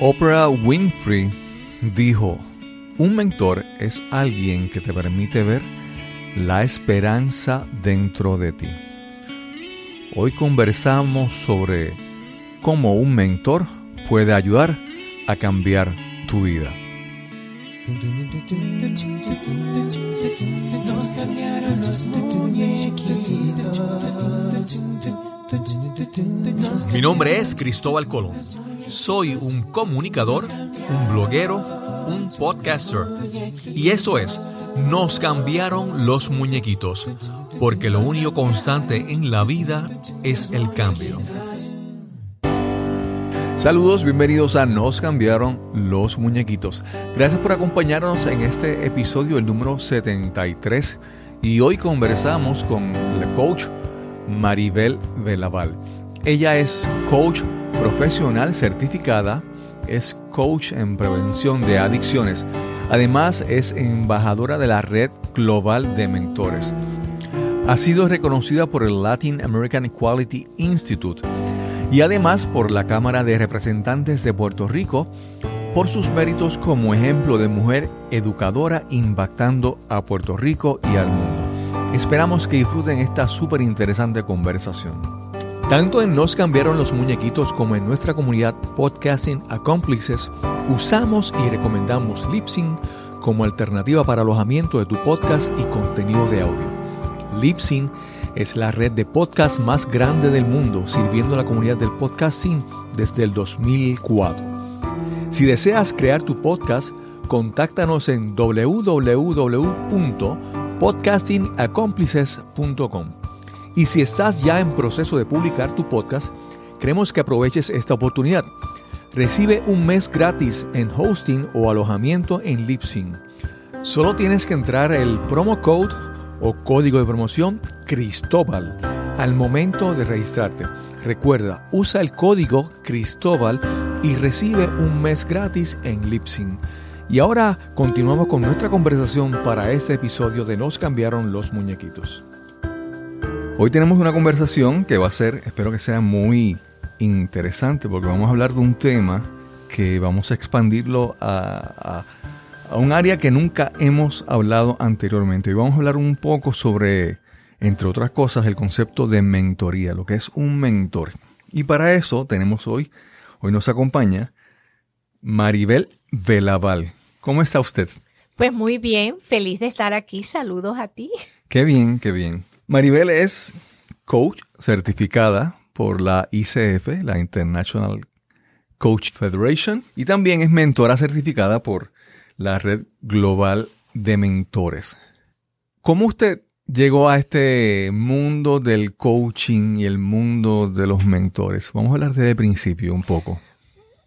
Oprah Winfrey dijo, un mentor es alguien que te permite ver la esperanza dentro de ti. Hoy conversamos sobre cómo un mentor puede ayudar a cambiar tu vida. Mi nombre es Cristóbal Colón. Soy un comunicador, un bloguero, un podcaster. Y eso es, nos cambiaron los muñequitos, porque lo único constante en la vida es el cambio. Saludos, bienvenidos a Nos cambiaron los muñequitos. Gracias por acompañarnos en este episodio, el número 73. Y hoy conversamos con la coach Maribel Velaval. Ella es coach profesional certificada, es coach en prevención de adicciones. Además es embajadora de la red global de mentores. Ha sido reconocida por el Latin American Equality Institute y además por la Cámara de Representantes de Puerto Rico por sus méritos como ejemplo de mujer educadora impactando a Puerto Rico y al mundo. Esperamos que disfruten esta súper interesante conversación. Tanto en Nos cambiaron los muñequitos como en nuestra comunidad Podcasting Accomplices, usamos y recomendamos Lipsyn como alternativa para alojamiento de tu podcast y contenido de audio. Lipsyn es la red de podcast más grande del mundo, sirviendo a la comunidad del podcasting desde el 2004. Si deseas crear tu podcast, contáctanos en www.podcastingaccomplices.com. Y si estás ya en proceso de publicar tu podcast, queremos que aproveches esta oportunidad. Recibe un mes gratis en hosting o alojamiento en Lipsyn. Solo tienes que entrar el promo code o código de promoción Cristóbal al momento de registrarte. Recuerda, usa el código Cristóbal y recibe un mes gratis en Lipsyn. Y ahora continuamos con nuestra conversación para este episodio de Nos cambiaron los muñequitos. Hoy tenemos una conversación que va a ser, espero que sea muy interesante, porque vamos a hablar de un tema que vamos a expandirlo a, un área que nunca hemos hablado anteriormente. Y vamos a hablar un poco sobre, entre otras cosas, el concepto de mentoría, lo que es un mentor. Y para eso tenemos hoy, hoy nos acompaña Maribel Velaval. ¿Cómo está usted? Pues muy bien, feliz de estar aquí. Saludos a ti. Qué bien, qué bien. Maribel es coach certificada por la ICF, la International Coach Federation, y también es mentora certificada por la Red Global de Mentores. ¿Cómo usted llegó a este mundo del coaching y el mundo de los mentores? Vamos a hablar desde el principio un poco.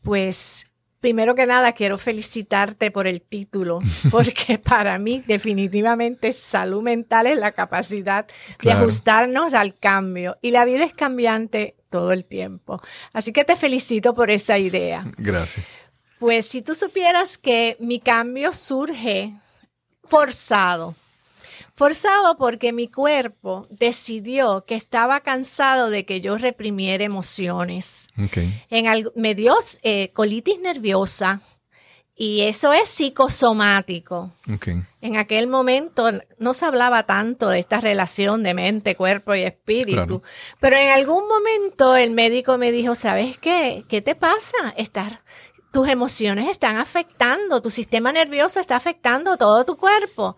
Pues Primero que nada, quiero felicitarte por el título, porque para mí definitivamente salud mental es la capacidad de ajustarnos al cambio y la vida es cambiante todo el tiempo. Así que te felicito por esa idea. Gracias. Pues si tú supieras que mi cambio surge forzado, Forzado porque mi cuerpo decidió que estaba cansado de que yo reprimiera emociones. En me dio eh, colitis nerviosa y eso es psicosomático. En aquel momento no se hablaba tanto de esta relación de mente, cuerpo y espíritu, pero en algún momento el médico me dijo, ¿sabes qué? ¿Qué te pasa? Estar tus emociones están afectando, tu sistema nervioso está afectando todo tu cuerpo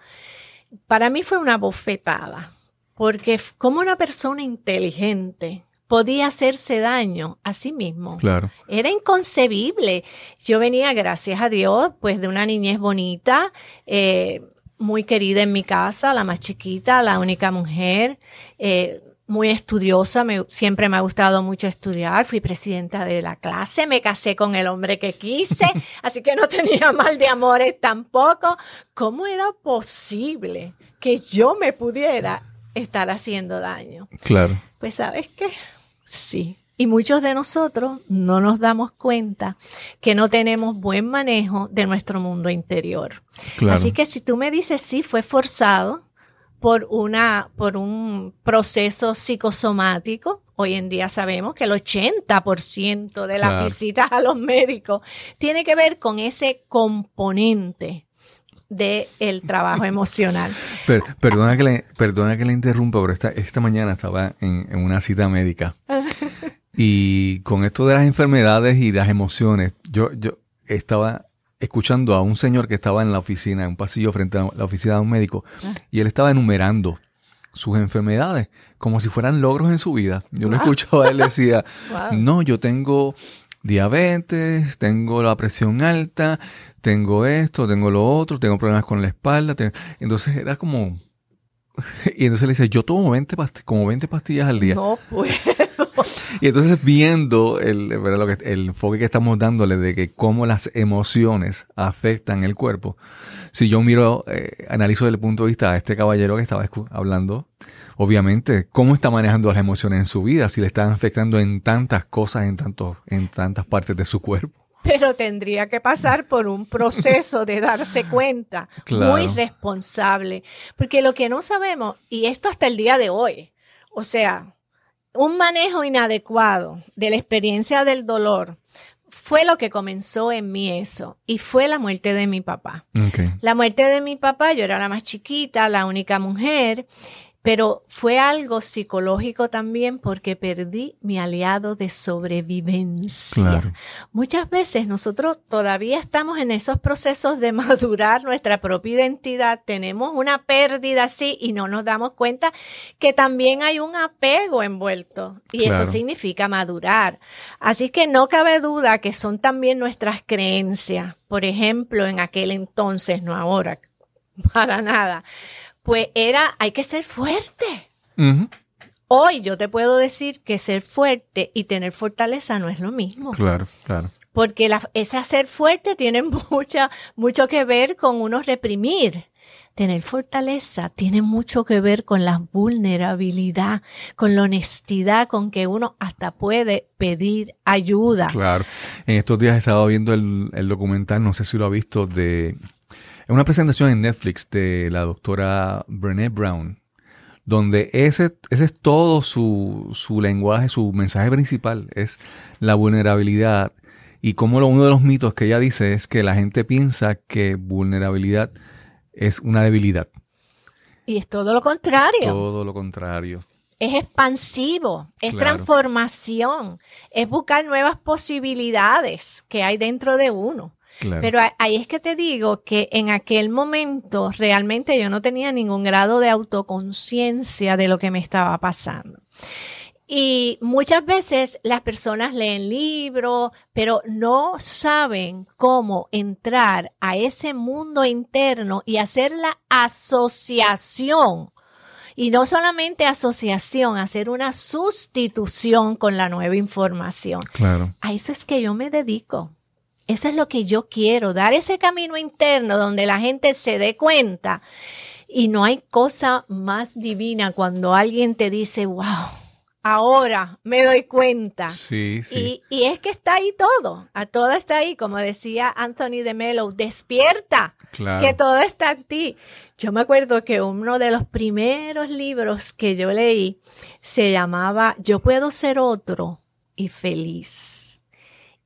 para mí fue una bofetada, porque como una persona inteligente podía hacerse daño a sí mismo. Claro. Era inconcebible. Yo venía, gracias a Dios, pues de una niñez bonita, eh, muy querida en mi casa, la más chiquita, la única mujer. Eh, muy estudiosa, me, siempre me ha gustado mucho estudiar, fui presidenta de la clase, me casé con el hombre que quise, así que no tenía mal de amores tampoco. ¿Cómo era posible que yo me pudiera estar haciendo daño? Claro. Pues sabes qué, sí. Y muchos de nosotros no nos damos cuenta que no tenemos buen manejo de nuestro mundo interior. Claro. Así que si tú me dices, sí, fue forzado, por una, por un proceso psicosomático Hoy en día sabemos que el 80% de las Claro. visitas a los médicos tiene que ver con ese componente del el trabajo emocional. Per- perdona, que le, perdona que le interrumpa, pero esta, esta mañana estaba en, en una cita médica. y con esto de las enfermedades y las emociones, yo, yo estaba escuchando a un señor que estaba en la oficina, en un pasillo frente a la oficina de un médico, y él estaba enumerando sus enfermedades como si fueran logros en su vida. Yo lo escuchaba, él decía, Wow. no, yo tengo diabetes, tengo la presión alta, tengo esto, tengo lo otro, tengo problemas con la espalda. tengo- Entonces era como... Y entonces le dice, yo tomo 20 past- como 20 pastillas al día. No pues. Y entonces viendo el, que, el enfoque que estamos dándole de que cómo las emociones afectan el cuerpo, si yo miro, eh, analizo desde el punto de vista de este caballero que estaba hablando, obviamente, cómo está manejando las emociones en su vida, si le están afectando en tantas cosas, en, tantos, en tantas partes de su cuerpo. Pero tendría que pasar por un proceso de darse cuenta, Claro. muy responsable, porque lo que no sabemos, y esto hasta el día de hoy, o sea, un manejo inadecuado de la experiencia del dolor fue lo que comenzó en mí eso, y fue la muerte de mi papá. Okay. La muerte de mi papá, yo era la más chiquita, la única mujer, pero fue algo psicológico también porque perdí mi aliado de sobrevivencia. Claro. Muchas veces nosotros todavía estamos en esos procesos de madurar nuestra propia identidad, tenemos una pérdida así y no nos damos cuenta que también hay un apego envuelto y Claro. eso significa madurar. Así que no cabe duda que son también nuestras creencias. Por ejemplo, en aquel entonces, no ahora, para nada, pues era, hay que ser fuerte. Hoy yo te puedo decir que ser fuerte y tener fortaleza no es lo mismo. Claro, claro. Porque la, ese ser fuerte tiene mucha, mucho que ver con uno reprimir. Tener fortaleza tiene mucho que ver con la vulnerabilidad, con la honestidad con que uno hasta puede pedir ayuda. Claro. En estos días estaba viendo el, el documental, no sé si lo ha visto, de una presentación en Netflix de la doctora Brené Brown, donde ese, ese es todo su, su lenguaje, su mensaje principal, es la vulnerabilidad. Y como lo, uno de los mitos que ella dice es que la gente piensa que vulnerabilidad es una debilidad. Y es todo lo contrario. Todo lo contrario. Es expansivo, es Claro. transformación, es buscar nuevas posibilidades que hay dentro de uno. Claro. Pero ahí es que te digo que en aquel momento realmente yo no tenía ningún grado de autoconciencia de lo que me estaba pasando. Y muchas veces las personas leen libros, pero no saben cómo entrar a ese mundo interno y hacer la asociación. Y no solamente asociación, hacer una sustitución con la nueva información. claro. A eso es que yo me dedico. Eso es lo que yo quiero, dar ese camino interno donde la gente se dé cuenta. Y no hay cosa más divina cuando alguien te dice, wow, ahora me doy cuenta. Sí, sí. Y, y es que está ahí todo, a todo está ahí, como decía Anthony de Mello, despierta, claro. que todo está en ti. Yo me acuerdo que uno de los primeros libros que yo leí se llamaba Yo puedo ser otro y feliz.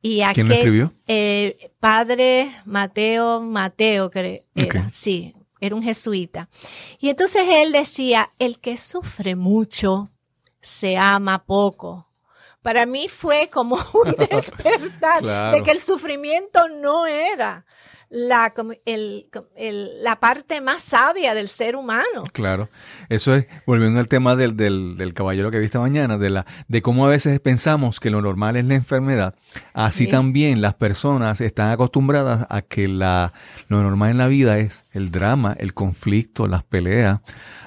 Y ¿Quién lo escribió? eh, padre Mateo, Mateo, creo, sí, era un jesuita. Y entonces él decía, el que sufre mucho se ama poco. Para mí fue como un despertar Claro. de que el sufrimiento no era la, el- el- la parte más sabia del ser humano. Claro, eso es, volviendo al tema del, del, del caballero que viste mañana, de, la, de cómo a veces pensamos que lo normal es la enfermedad, así Sí. también las personas están acostumbradas a que la, lo normal en la vida es el drama, el conflicto, las peleas.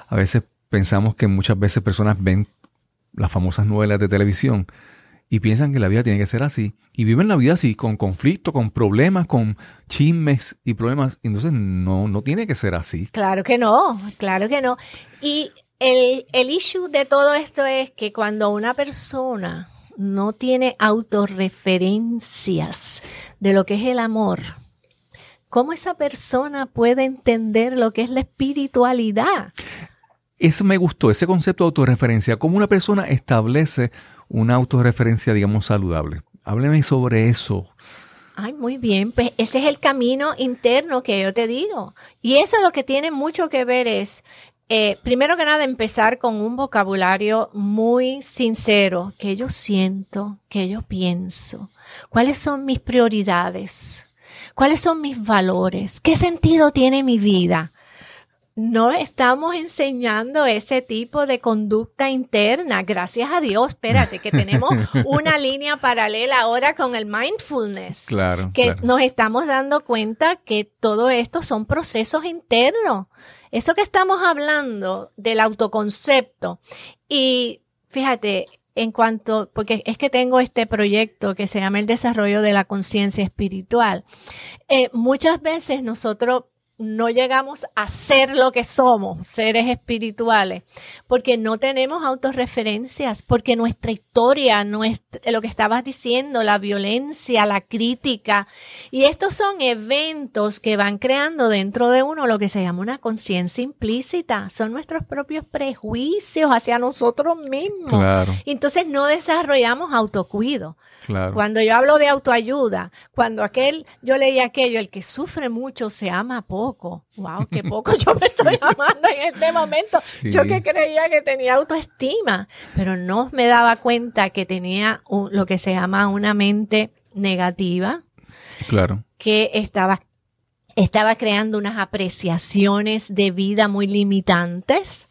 A veces pensamos que muchas veces personas ven las famosas novelas de televisión y piensan que la vida tiene que ser así. Y viven la vida así, con conflicto, con problemas, con chismes y problemas. Entonces no, no tiene que ser así. Claro que no, claro que no. Y el, el issue de todo esto es que cuando una persona no tiene autorreferencias de lo que es el amor, ¿cómo esa persona puede entender lo que es la espiritualidad? Eso me gustó, ese concepto de autorreferencia, cómo una persona establece una autorreferencia, digamos, saludable. Hábleme sobre eso. Ay, muy bien, pues ese es el camino interno que yo te digo. Y eso lo que tiene mucho que ver es, eh, primero que nada, empezar con un vocabulario muy sincero, que yo siento, que yo pienso, cuáles son mis prioridades, cuáles son mis valores, qué sentido tiene mi vida no estamos enseñando ese tipo de conducta interna. Gracias a Dios, espérate, que tenemos una línea paralela ahora con el mindfulness. Claro. Que nos estamos dando cuenta que todo esto son procesos internos. Eso que estamos hablando del autoconcepto. Y fíjate, en cuanto, porque es que tengo este proyecto que se llama el desarrollo de la conciencia espiritual. Eh, muchas veces nosotros no llegamos a ser lo que somos, seres espirituales, porque no tenemos autorreferencias, porque nuestra historia, nuestra, lo que estabas diciendo, la violencia, la crítica, y estos son eventos que van creando dentro de uno lo que se llama una conciencia implícita, son nuestros propios prejuicios hacia nosotros mismos. Claro. Entonces no desarrollamos autocuido. Cuando yo hablo de autoayuda, cuando aquel, yo leí aquello, el que sufre mucho se ama poco. Wow, qué poco yo me estoy amando en este momento. Yo que creía que tenía autoestima, pero no me daba cuenta que tenía lo que se llama una mente negativa. Claro. Que estaba estaba creando unas apreciaciones de vida muy limitantes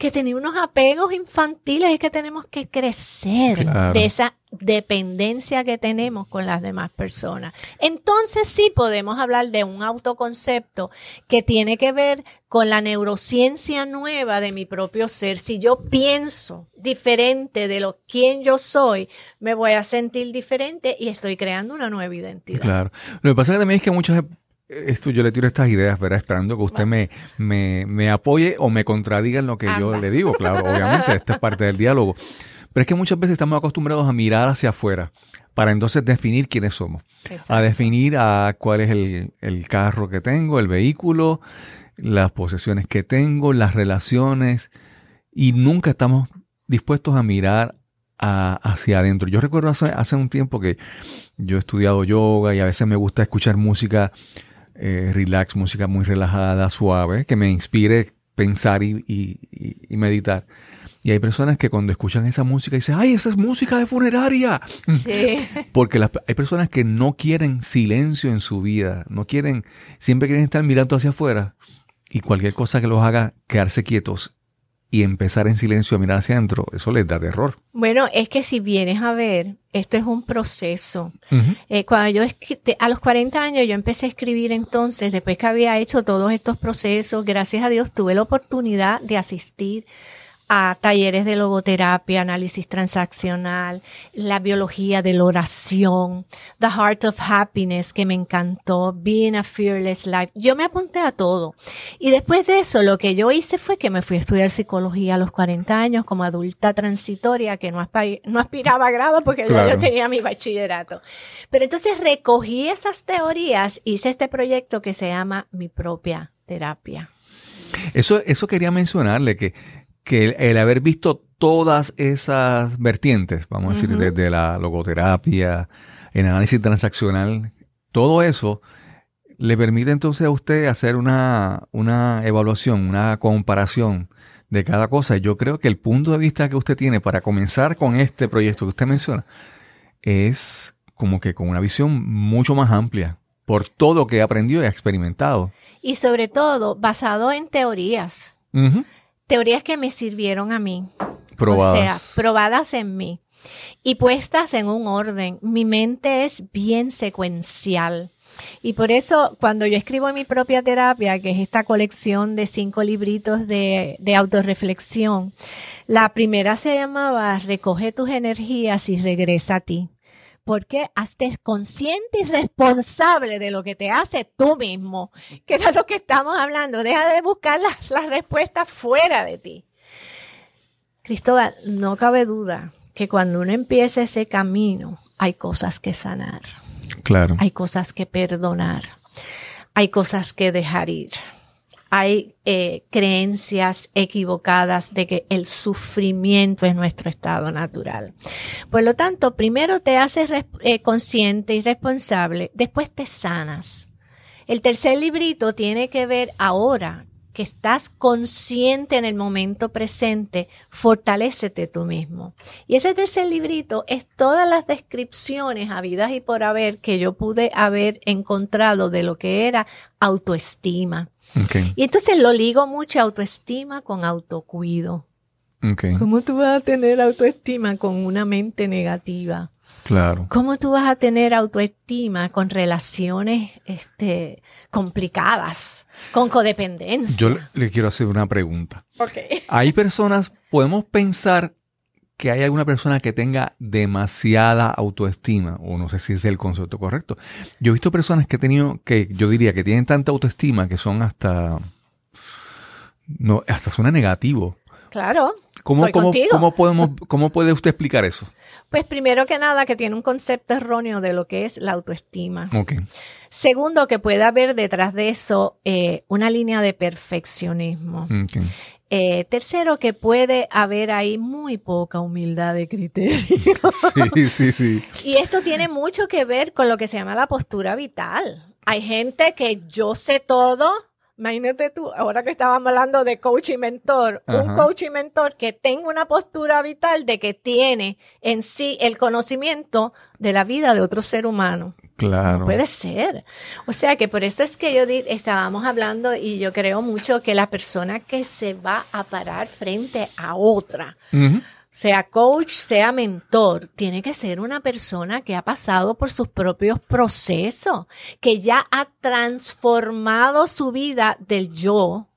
que tenía unos apegos infantiles y que tenemos que crecer de esa dependencia que tenemos con las demás personas. Entonces sí podemos hablar de un autoconcepto que tiene que ver con la neurociencia nueva de mi propio ser. Si yo pienso diferente de lo quien yo soy, me voy a sentir diferente y estoy creando una nueva identidad. Claro. Lo que pasa también es que muchas esto yo le tiro estas ideas, ¿verdad? Esperando que usted me, me, apoye o me contradiga en lo que yo le digo, claro, obviamente, esta es parte del diálogo. Pero es que muchas veces estamos acostumbrados a mirar hacia afuera para entonces definir quiénes somos, a definir a cuál es el, el, carro que tengo, el vehículo, las posesiones que tengo, las relaciones, y nunca estamos dispuestos a mirar hacia adentro. Yo recuerdo hace, hace un tiempo que yo he estudiado yoga y a veces me gusta escuchar música eh, relax, música muy relajada, suave, que me inspire pensar y, meditar. Y hay personas que cuando escuchan esa música dicen, ay, esa es música de funeraria. Sí. Porque hay personas que no quieren silencio en su vida, no quieren, siempre quieren estar mirando hacia afuera y cualquier cosa que los haga quedarse quietos y empezar en silencio a mirar hacia adentro, eso les da terror. Bueno, es que si vienes a ver, esto es un proceso. Eh, cuando yo a los 40 años yo empecé a escribir entonces, después que había hecho todos estos procesos, gracias a Dios tuve la oportunidad de asistir a talleres de logoterapia, análisis transaccional, la biología de la oración, The Heart of Happiness, que me encantó, Being a Fearless Life. Yo me apunté a todo. Y después de eso, lo que yo hice fue que me fui a estudiar psicología a los 40 años como adulta transitoria, que no, aspiraba a grado porque yo tenía mi bachillerato. Pero entonces recogí esas teorías, hice este proyecto que se llama Mi propia terapia. Eso, eso quería mencionarle que que el, haber visto todas esas vertientes, vamos a decir, desde la logoterapia, el análisis transaccional, todo eso le permite entonces a usted hacer una, una evaluación, una comparación de cada cosa. Yo creo que el punto de vista que usted tiene para comenzar con este proyecto que usted menciona es como que con una visión mucho más amplia por todo lo que ha aprendido y ha experimentado. Y sobre todo basado en teorías teorías que me sirvieron a mí. Probadas. O sea, probadas en mí y puestas en un orden. Mi mente es bien secuencial. Y por eso, cuando yo escribo mi propia terapia, que es esta colección de cinco libritos de, de autorreflexión, la primera se llamaba Recoge tus energías y regresa a ti porque estés consciente y responsable de lo que te hace tú mismo, que es lo que estamos hablando. Deja de buscar las, respuestas fuera de ti. Cristóbal, no cabe duda que cuando uno empieza ese camino, hay cosas que sanar. Claro. Hay cosas que perdonar. Hay cosas que dejar ir. Hay eh, creencias equivocadas de que el sufrimiento es nuestro estado natural. Por lo tanto, primero te haces eh, consciente y responsable, después te sanas. El tercer librito tiene que ver ahora que estás consciente en el momento presente, fortalécete tú mismo. Y ese tercer librito es todas las descripciones habidas y por haber que yo pude haber encontrado de lo que era autoestima. Y entonces lo ligo mucho autoestima con autocuido. ¿Cómo tú vas a tener autoestima con una mente negativa? Claro. ¿Cómo tú vas a tener autoestima con relaciones este, complicadas, con codependencia? Yo le, quiero hacer una pregunta. Okay. Hay personas, podemos pensar que hay alguna persona que tenga demasiada autoestima, o no sé si es el concepto correcto. Yo he visto personas que he tenido, que yo diría que tienen tanta autoestima que son hasta, no, hasta suena negativo. Claro. ¿Cómo, cómo, cómo, podemos, ¿Cómo puede usted explicar eso? Pues primero que nada, que tiene un concepto erróneo de lo que es la autoestima. Okay. Segundo, que puede haber detrás de eso eh, una línea de perfeccionismo. Okay. Eh, tercero, que puede haber ahí muy poca humildad de criterio. Sí, sí, sí. Y esto tiene mucho que ver con lo que se llama la postura vital. Hay gente que yo sé todo. Imagínate tú, ahora que estábamos hablando de coach y mentor, un coach y mentor que tenga una postura vital de que tiene en sí el conocimiento de la vida de otro ser humano. Claro. puede ser. O sea que por eso es que yo estábamos hablando y yo creo mucho que la persona que se va a parar frente a otra, sea coach, sea mentor, tiene que ser una persona que ha pasado por sus propios procesos, que ya ha transformado su vida del yo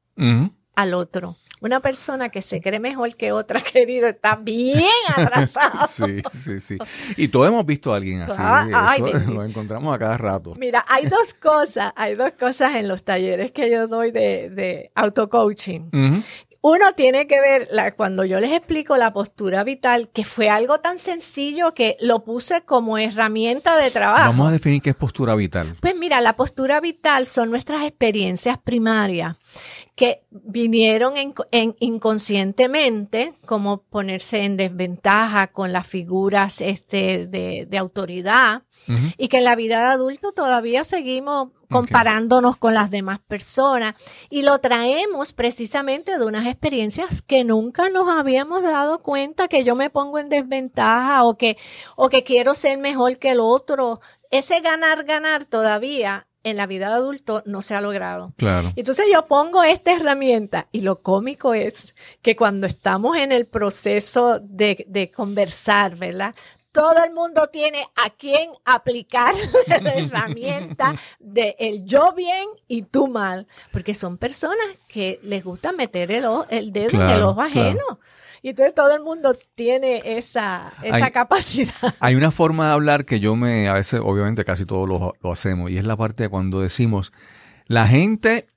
al otro. Una persona que se cree mejor que otra, querido, está bien atrasado. sí, sí, sí. Y todos hemos visto a alguien así. lo encontramos a cada rato. Mira, hay dos cosas, hay dos cosas en los talleres que yo doy de, de auto-coaching. Uno tiene que ver, cuando yo les explico la postura vital, que fue algo tan sencillo que lo puse como herramienta de trabajo. Vamos a definir qué es postura vital. Pues mira, la postura vital son nuestras experiencias primarias que vinieron en, inconscientemente, como ponerse en desventaja con las figuras este, de, autoridad, y que en la vida de adulto todavía seguimos comparándonos con las demás personas. Y lo traemos precisamente de unas experiencias que nunca nos habíamos dado cuenta que yo me pongo en desventaja o que, o que quiero ser mejor que el otro. Ese ganar, ganar todavía en la vida de adulto no se ha logrado. Claro. Entonces yo pongo esta herramienta y lo cómico es que cuando estamos en el proceso de, de conversar, ¿verdad? Todo el mundo tiene a quién aplicar la herramienta de el yo bien y tú mal, porque son personas que les gusta meter el, el dedo en el ojo ajeno. Y entonces todo el mundo tiene esa, esa capacidad. Hay una forma de hablar que yo me, a veces, obviamente casi todos lo, lo hacemos, y es la parte de cuando decimos, la gente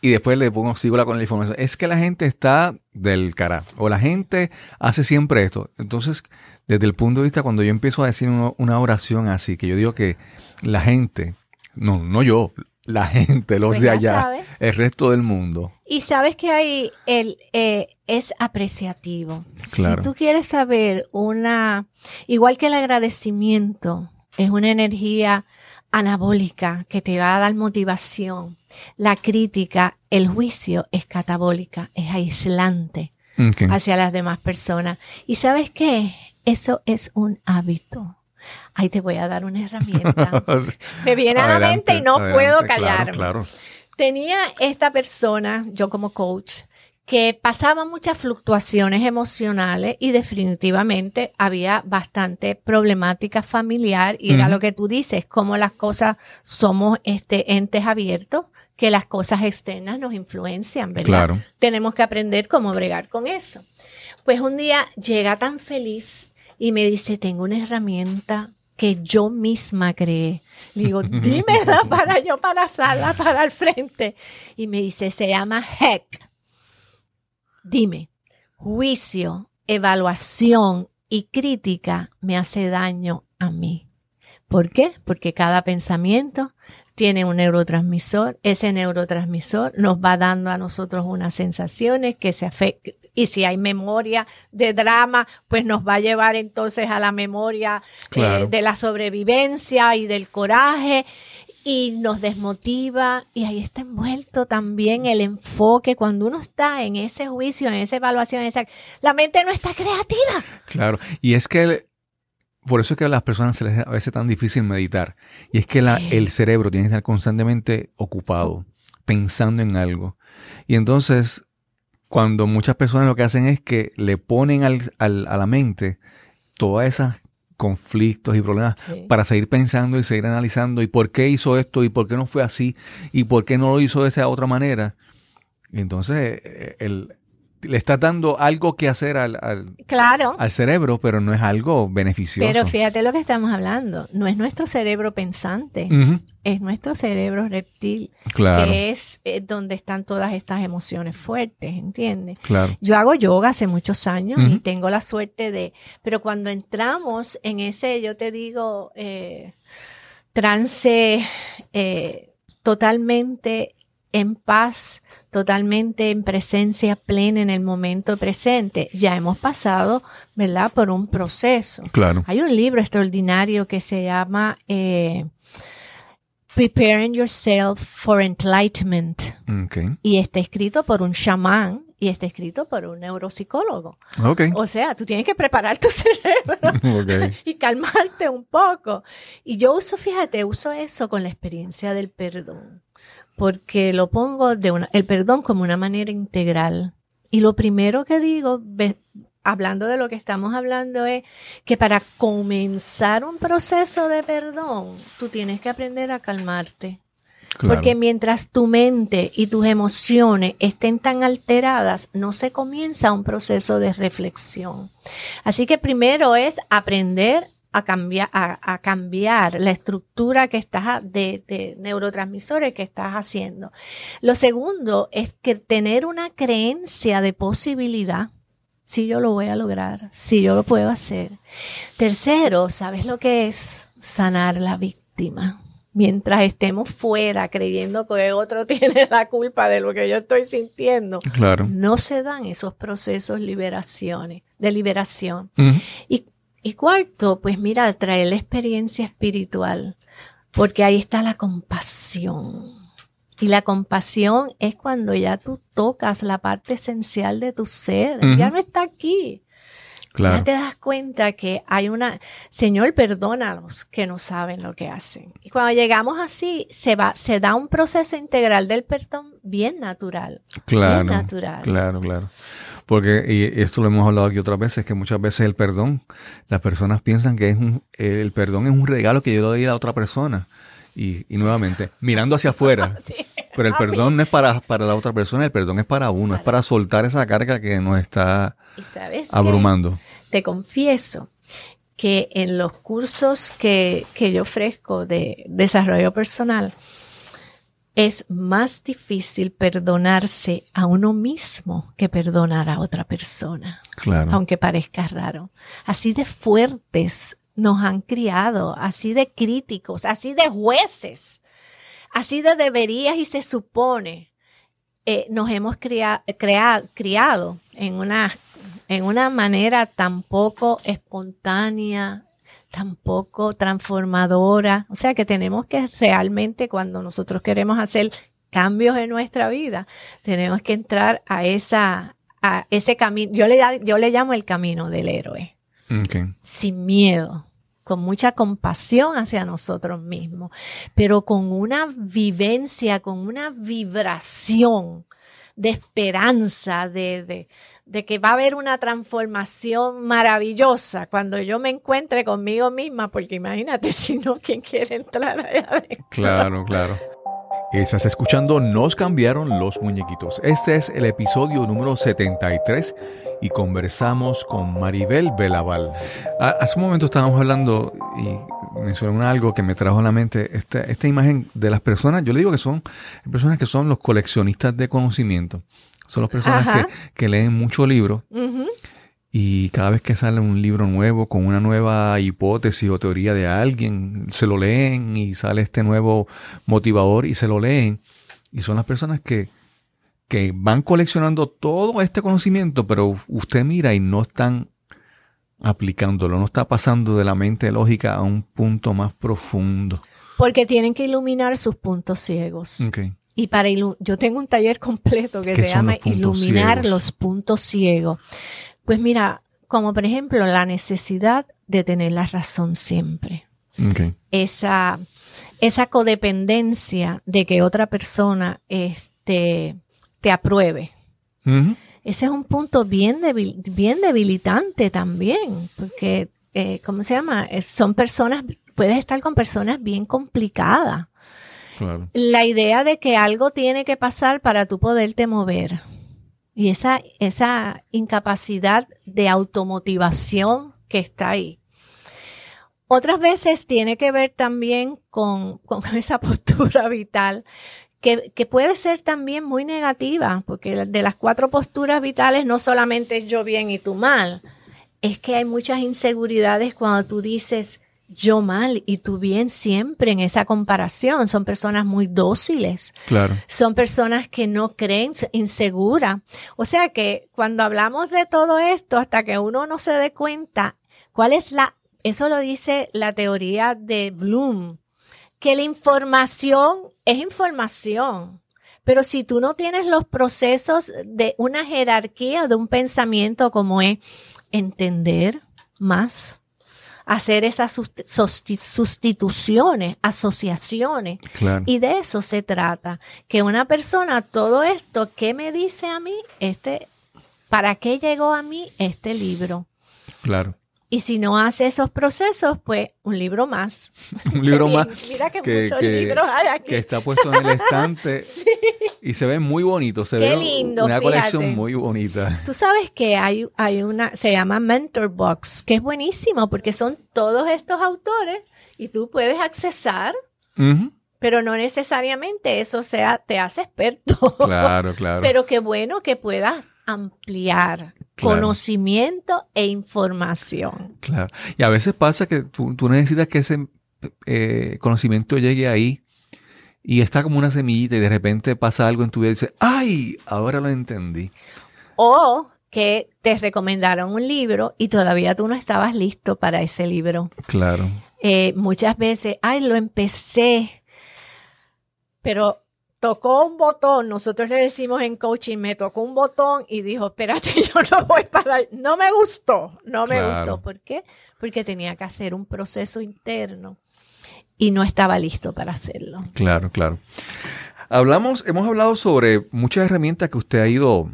y después le pongo sigo con la información. Es que la gente está del carajo. O la gente hace siempre esto. Entonces, desde el punto de vista, cuando yo empiezo a decir una oración así, que yo digo que la gente, no, no yo, la gente, los pues de allá, el resto del mundo. Y sabes que ahí el, eh, es apreciativo. Si tú quieres saber una, igual que el agradecimiento, es una energía anabólica que te va a dar motivación. La crítica, el juicio es catabólica, es aislante hacia las demás personas. ¿Y sabes qué? Eso es un hábito ahí te voy a dar una herramienta. Me viene a la mente y no puedo callarme. Claro, Tenía esta persona, yo como coach, que pasaba muchas fluctuaciones emocionales y definitivamente había bastante problemática familiar y era lo que tú dices, como las cosas somos este entes abiertos, que las cosas externas nos influencian, ¿verdad? Claro. Tenemos que aprender cómo bregar con eso. Pues un día llega tan feliz y me dice, tengo una herramienta que yo misma creé. Le digo, dímela para yo pasarla para el frente. Y me dice, se llama HEC. Dime, juicio, evaluación y crítica me hace daño a mí. ¿Por qué? Porque cada pensamiento tiene un neurotransmisor, ese neurotransmisor nos va dando a nosotros unas sensaciones que se afectan, y si hay memoria de drama, pues nos va a llevar entonces a la memoria eh, de la sobrevivencia y del coraje, y nos desmotiva, y ahí está envuelto también el enfoque, cuando uno está en ese juicio, en esa evaluación, esa, la mente no está creativa. Claro, y es que por eso es que a las personas se les a veces tan difícil meditar. Y es que el cerebro tiene que estar constantemente ocupado, pensando en algo. Y entonces, cuando muchas personas lo que hacen es que le ponen al, a la mente todas esas conflictos y problemas para seguir pensando y seguir analizando y por qué hizo esto y por qué no fue así y por qué no lo hizo de esa otra manera. Entonces eh, el, le estás dando algo que hacer al, claro. al cerebro, pero no es algo beneficioso. Pero fíjate lo que estamos hablando. No es nuestro cerebro pensante, es nuestro cerebro reptil, que es eh, donde están todas estas emociones fuertes, ¿entiendes? Claro. Yo hago yoga hace muchos años y tengo la suerte de, pero cuando entramos en ese, yo te digo, eh, trance eh, totalmente en paz, totalmente en presencia plena en el momento presente. Ya hemos pasado, ¿verdad?, por un proceso. Claro. Hay un libro extraordinario que se llama eh, Preparing Yourself for Enlightenment. Okay. Y está escrito por un chamán y está escrito por un neuropsicólogo. Okay. O sea, tú tienes que preparar tu cerebro y calmarte un poco. Y yo uso, fíjate, uso eso con la experiencia del perdón porque lo pongo de una, el perdón como una manera integral. Y lo primero que digo, hablando de lo que estamos hablando, es que para comenzar un proceso de perdón, tú tienes que aprender a calmarte. Porque mientras tu mente y tus emociones estén tan alteradas, no se comienza un proceso de reflexión. Así que primero es aprender a cambiar, a, cambiar la estructura que estás de, neurotransmisores que estás haciendo. Lo segundo es que tener una creencia de posibilidad. Si yo lo voy a lograr, si yo lo puedo hacer. Tercero, ¿sabes lo que es sanar la víctima? Mientras estemos fuera creyendo que otro tiene la culpa de lo que yo estoy sintiendo, claro. no se dan esos procesos liberaciones, de liberación. Y y cuarto, pues mira, traer la experiencia espiritual, porque ahí está la compasión. Y la compasión es cuando ya tú tocas la parte esencial de tu ser, ya no está aquí. Ya te das cuenta que hay una, Señor, perdónalos que no saben lo que hacen. Y cuando llegamos así, se va, se da un proceso integral del perdón bien natural. Claro. Bien natural. Claro, claro. Porque, y esto lo hemos hablado aquí otras veces, que muchas veces el perdón, las personas piensan que es un, el perdón es un regalo que yo le doy a la otra persona. Y, y nuevamente, mirando hacia afuera. Pero el perdón no es para, para la otra persona, el perdón es para uno, es para soltar esa carga que nos está abrumando. Te confieso que en los cursos que, que yo ofrezco de desarrollo personal, es más difícil perdonarse a uno mismo que perdonar a otra persona. Claro. Aunque parezca raro. Así de fuertes nos han criado, así de críticos, así de jueces, así de deberías y se supone. Eh, nos hemos criado en una, en una manera tan poco espontánea, tampoco transformadora. O sea que tenemos que realmente cuando nosotros queremos hacer cambios en nuestra vida, tenemos que entrar a esa a ese camino. Yo le, yo le llamo el camino del héroe. Sin miedo, con mucha compasión hacia nosotros mismos, pero con una vivencia, con una vibración de esperanza, de, de que va a haber una transformación maravillosa cuando yo me encuentre conmigo misma, porque imagínate si no, ¿quién quiere entrar allá adentro? Claro, claro. Estás escuchando Nos cambiaron los muñequitos. Este es el episodio número 73 y conversamos con Maribel Belaval. Hace un momento estábamos hablando y mencioné algo que me trajo a la mente esta, esta imagen de las personas. Yo le digo que son personas que son los coleccionistas de conocimiento. Son las personas que, leen muchos libros y cada vez que sale un libro nuevo con una nueva hipótesis o teoría de alguien, se lo leen y sale este nuevo motivador y se lo leen. Y son las personas que, que van coleccionando todo este conocimiento, pero usted mira y no están aplicándolo, no está pasando de la mente lógica a un punto más profundo. Porque tienen que iluminar sus puntos ciegos. Y para yo tengo un taller completo que se llama Iluminar los puntos ciegos. Pues mira, como por ejemplo la necesidad de tener la razón siempre. Esa, esa codependencia de que otra persona este, te apruebe. Ese es un punto bien, bien debilitante también, porque, eh, ¿cómo se llama? Son personas, puedes estar con personas bien complicadas. La idea de que algo tiene que pasar para tú poderte mover. Y esa, esa incapacidad de automotivación que está ahí. Otras veces tiene que ver también con, con esa postura vital que, que, puede ser también muy negativa, porque de las cuatro posturas vitales no solamente yo bien y tú mal, es que hay muchas inseguridades cuando tú dices, yo mal y tú bien siempre en esa comparación. Son personas muy dóciles. Claro. Son personas que no creen, inseguras. O sea que cuando hablamos de todo esto, hasta que uno no se dé cuenta, ¿cuál es la, eso lo dice la teoría de Bloom, que la información es información. Pero si tú no tienes los procesos de una jerarquía, de un pensamiento como es entender más, hacer esas sustituciones, asociaciones. Y de eso se trata. Que una persona, todo esto, ¿qué me dice a mí? Este, ¿para qué llegó a mí este libro? Claro. Y si no hace esos procesos, pues un libro más. un libro más. Mira que, muchos libros hay aquí. Que está puesto en el estante. sí. Y se ve muy bonito. Se Qué ve lindo, una colección muy bonita. Tú sabes que hay, hay una, se llama Mentor Box, que es buenísimo porque son todos estos autores y tú puedes accesar. Pero no necesariamente eso sea, te hace experto. Claro, claro. Pero qué bueno que puedas ampliar conocimiento e información. Claro. Y a veces pasa que tú, necesitas que ese eh, conocimiento llegue ahí y está como una semillita y de repente pasa algo en tu vida y dices, ¡ay! Ahora lo entendí. O que te recomendaron un libro y todavía tú no estabas listo para ese libro. Claro. Eh, muchas veces, ¡ay! Lo empecé, pero tocó un botón, nosotros le decimos en coaching, me tocó un botón y dijo, espérate, yo no voy para, no me gustó, no me gustó. ¿Por qué? Porque tenía que hacer un proceso interno y no estaba listo para hacerlo. Claro, claro. Hablamos, hemos hablado sobre muchas herramientas que usted ha ido,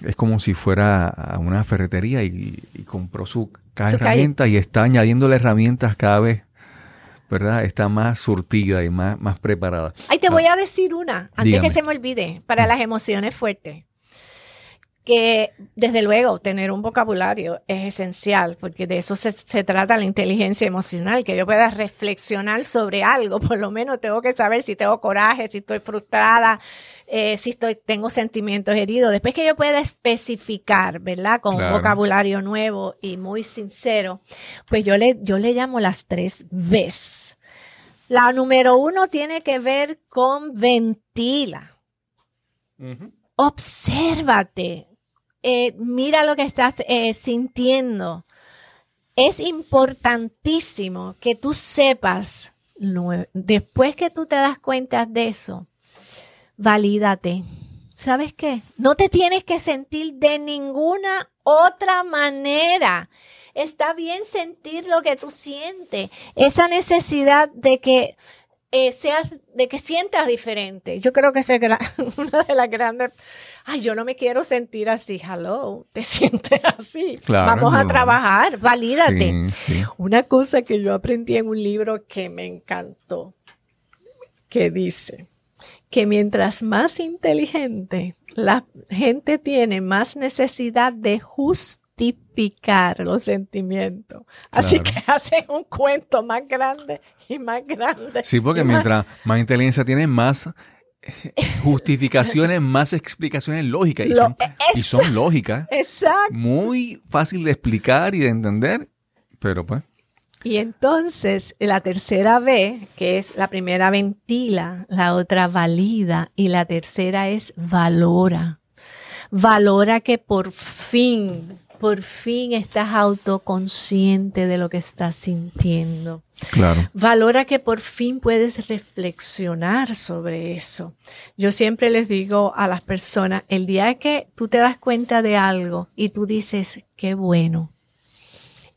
es como si fuera a una ferretería y, compró su caja de herramientas y está añadiéndole herramientas cada vez ¿verdad? Está más surtida y más, más preparada. Ay, te voy a decir una, antes que se me olvide, para mm. las emociones fuertes. Que desde luego tener un vocabulario es esencial, porque de eso se, se, trata la inteligencia emocional, que yo pueda reflexionar sobre algo, por lo menos tengo que saber si tengo coraje, si estoy frustrada, eh, si estoy, tengo sentimientos heridos. Después que yo pueda especificar, ¿verdad? Con un vocabulario nuevo y muy sincero, pues yo le, yo le llamo las tres V's. La número uno tiene que ver con ventila. Obsérvate. Eh, mira lo que estás eh, sintiendo. Es importantísimo que tú sepas, después que tú te das cuenta de eso, valídate. ¿Sabes qué? No te tienes que sentir de ninguna otra manera. Está bien sentir lo que tú sientes. Esa necesidad de que eh, seas, de que sientas diferente. Yo creo que es una de las grandes. Ay, yo no me quiero sentir así. Hello, te sientes así. Vamos a trabajar, valídate. Una cosa que yo aprendí en un libro que me encantó, que dice, que mientras más inteligente la gente tiene, más necesidad de justificar los sentimientos. Así que hacen un cuento más grande y más grande. Sí, porque mientras más... inteligencia tiene, más justificaciones más explicaciones lógicas. Y, son, y son lógicas. Exacto. Muy fácil de explicar y de entender, pero pues. Y entonces la tercera B, que es la primera ventila, la otra valida y la tercera es valora. Valora que por fin, por fin estás autoconsciente de lo que estás sintiendo. Claro. Valora que por fin puedes reflexionar sobre eso. Yo siempre les digo a las personas, el día que tú te das cuenta de algo y tú dices, qué bueno,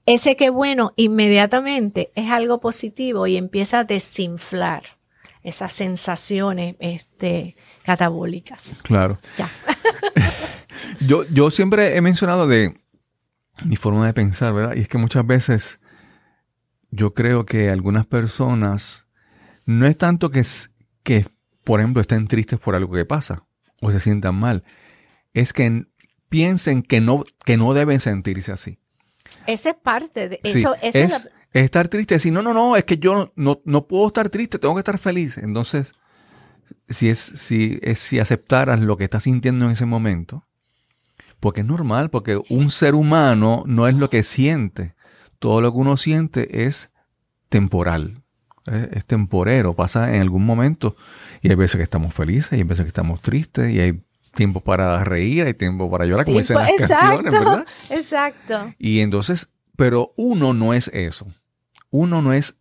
ese qué bueno inmediatamente es algo positivo y empieza a desinflar esas sensaciones este, catabólicas. Claro. yo, yo siempre he mencionado de mi forma de pensar, ¿verdad? Y es que muchas veces yo creo que algunas personas no es tanto que, que por ejemplo, estén tristes por algo que pasa o se sientan mal, es que piensen que no, que no deben sentirse así. Esa es parte de eso. es, estar triste. Decir, no, no, no, es que yo no, no, puedo estar triste, tengo que estar feliz. Entonces, si es, si es, si aceptaras lo que estás sintiendo en ese momento, porque es normal, porque un ser humano no es lo que siente. Todo lo que uno siente es temporal. Es, temporero, pasa en algún momento. Y hay veces que estamos felices, y hay veces que estamos tristes, y hay tiempo para reír, hay tiempo para llorar, como dicen las canciones, ¿verdad? Exacto. Y entonces, pero uno no es eso. Uno no es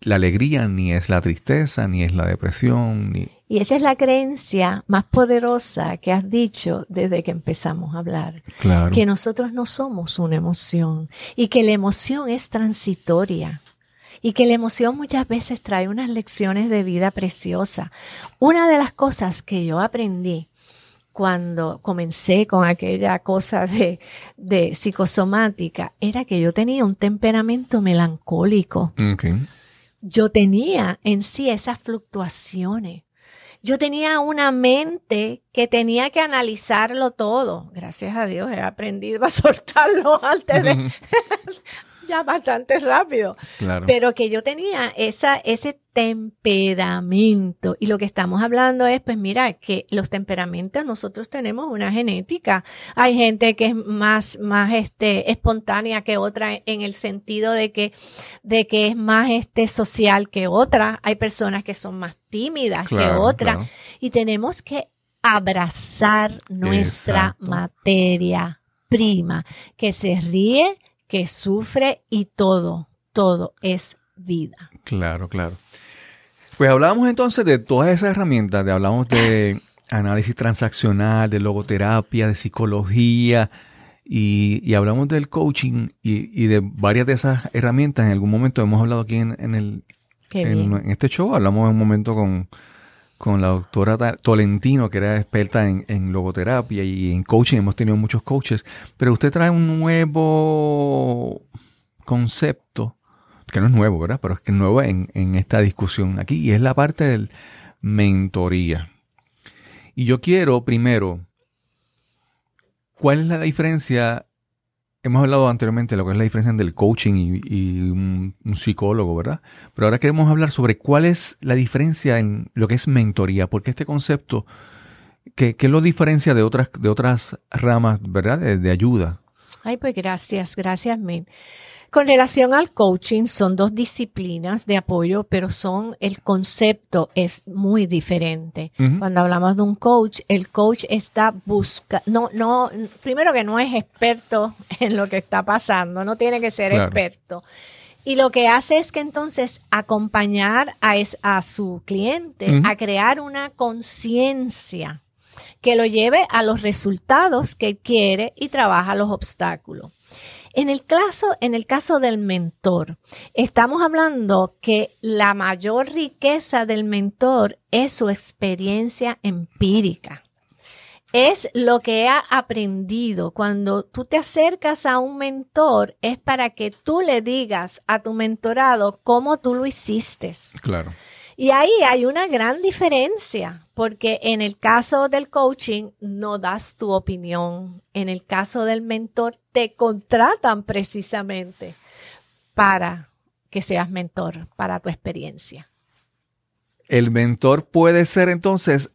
la alegría, ni es la tristeza, ni es la depresión, ni... Y esa es la creencia más poderosa que has dicho desde que empezamos a hablar. Claro. Que nosotros no somos una emoción y que la emoción es transitoria y que la emoción muchas veces trae unas lecciones de vida preciosas. Una de las cosas que yo aprendí cuando comencé con aquella cosa de, de psicosomática era que yo tenía un temperamento melancólico. Yo tenía en sí esas fluctuaciones. Yo tenía una mente que tenía que analizarlo todo. Gracias a Dios he aprendido a soltarlo antes de, ya bastante rápido. Pero que yo tenía esa, ese temperamento. Y lo que estamos hablando es, pues mira, que los temperamentos nosotros tenemos una genética. Hay gente que es más, más este, espontánea que otra en el sentido de que, de que es más este, social que otra. Hay personas que son más tímidas que otras. Y tenemos que abrazar nuestra materia prima, que se ríe, que sufre y todo, todo es vida. Claro, claro. Pues hablamos entonces de todas esas herramientas, de, hablamos de análisis transaccional, de logoterapia, de psicología y, hablamos del coaching y, de varias de esas herramientas. En algún momento hemos hablado aquí en, el, en, este show, hablamos en un momento con, con la doctora Tolentino, que era experta en, logoterapia y en coaching. Hemos tenido muchos coaches, pero usted trae un nuevo concepto, que no es nuevo, ¿verdad? Pero es que es nuevo en, en esta discusión aquí, y es la parte del mentoría. Y yo quiero primero, ¿cuál es la diferencia hemos hablado anteriormente de lo que es la diferencia entre el coaching y, un, psicólogo, ¿verdad? Pero ahora queremos hablar sobre cuál es la diferencia en lo que es mentoría, porque este concepto, ¿qué, lo diferencia de otras, de otras ramas, ¿verdad? De, de ayuda. Ay, pues gracias, gracias, Min. Con relación al coaching, son dos disciplinas de apoyo, pero son, el concepto es muy diferente. Cuando hablamos de un coach, el coach está busca, no, no, primero que no es experto en lo que está pasando, no tiene que ser experto. Y lo que hace es que entonces acompañar a, a su cliente a crear una conciencia que lo lleve a los resultados que quiere y trabaja los obstáculos. En el caso, en el caso del mentor, estamos hablando que la mayor riqueza del mentor es su experiencia empírica. Es lo que ha aprendido. Cuando tú te acercas a un mentor, es para que tú le digas a tu mentorado cómo tú lo hiciste. Claro. Y ahí hay una gran diferencia, porque en el caso del coaching no das tu opinión, en el caso del mentor te contratan precisamente para que seas mentor, para tu experiencia. El mentor puede ser entonces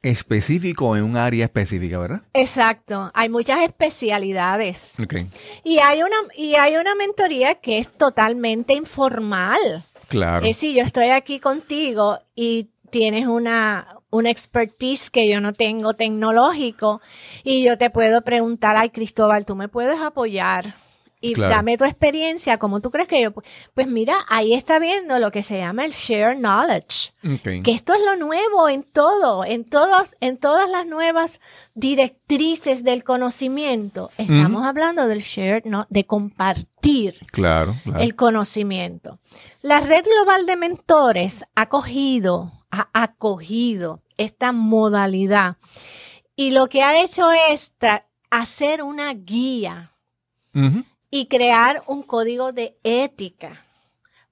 específico en un área específica, ¿verdad? Exacto. Hay muchas especialidades. Ok. Y hay una, y hay una mentoría que es totalmente informal. Claro. Es si yo estoy aquí contigo y tienes una, una expertise que yo no tengo tecnológico y yo te puedo preguntar, ay Cristóbal, tú me puedes apoyar y Claro. dame tu experiencia, como tú crees que yo, pu-?" pues mira, ahí está viendo lo que se llama el share knowledge. Que esto es lo nuevo en todo, en todos, en todas las nuevas directrices del conocimiento. Estamos hablando del share, no, de compartir Claro, claro. el conocimiento. La red global de mentores ha acogido, ha acogido esta modalidad y lo que ha hecho es hacer una guía Ujú. Y crear un código de ética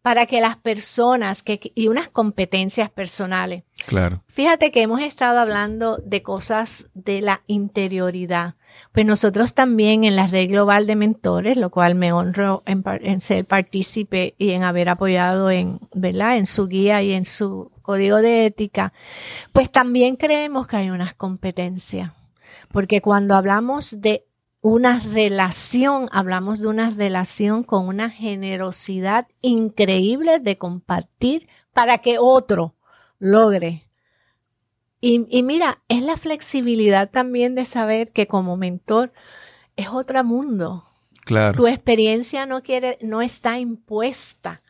para que las personas que, y unas competencias personales. Claro. Fíjate que hemos estado hablando de cosas de la interioridad. Pues nosotros también en la red global de mentores, lo cual me honro en, ser partícipe y en haber apoyado en, ¿verdad? En su guía y en su código de ética, pues también creemos que hay unas competencias. Porque cuando hablamos de una relación, hablamos de una relación con una generosidad increíble de compartir para que otro logre. Y, y mira, es la flexibilidad también de saber que como mentor es otro mundo. Claro. Tu experiencia no quiere, no está impuesta,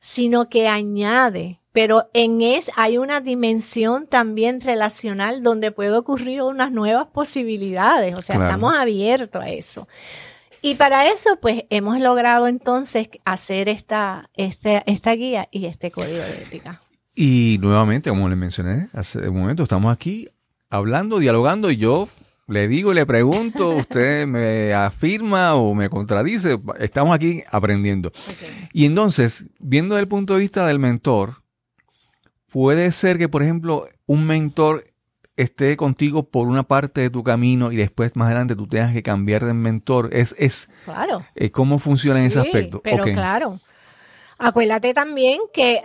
sino que añade. Pero en es hay una dimensión también relacional donde puede ocurrir unas nuevas posibilidades. O sea, Claro. estamos abiertos a eso. Y para eso, pues, hemos logrado entonces hacer esta, este, esta guía y este código de ética. Y nuevamente, como le mencioné hace un momento, estamos aquí hablando, dialogando y yo le digo y le pregunto, usted me afirma o me contradice, estamos aquí aprendiendo. Y entonces, viendo desde el punto de vista del mentor, puede ser que, por ejemplo, un mentor esté contigo por una parte de tu camino y después más adelante tú tengas que cambiar de mentor. Es, es Claro. eh, cómo funciona en ese aspecto. Pero claro, acuérdate también que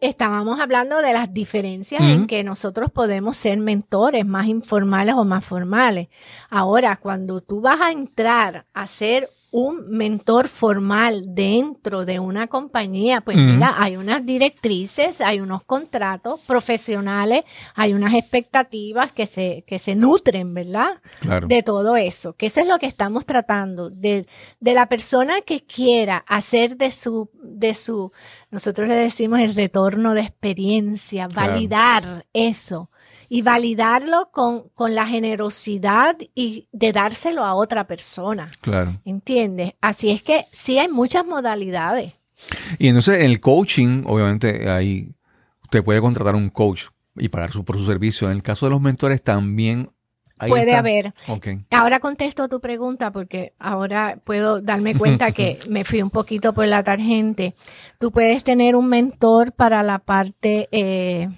estábamos hablando de las diferencias en que nosotros podemos ser mentores más informales o más formales. Ahora, cuando tú vas a entrar a ser un mentor formal dentro de una compañía, pues mira, hay unas directrices, hay unos contratos profesionales, hay unas expectativas que se, que se nutren, ¿verdad? Claro. de todo eso, que eso es lo que estamos tratando, de, de la persona que quiera hacer de su, de su, nosotros le decimos el retorno de experiencia, Claro. validar eso y validarlo con, con la generosidad y de dárselo a otra persona, Claro. ¿entiendes? Así es que sí hay muchas modalidades. Y entonces en el coaching, obviamente, ahí usted puede contratar un coach y pagar su, por su servicio. En el caso de los mentores también ahí Puede está. haber. Ahora contesto tu pregunta porque ahora puedo darme cuenta que me fui un poquito por la tangente. Tú puedes tener un mentor para la parte eh,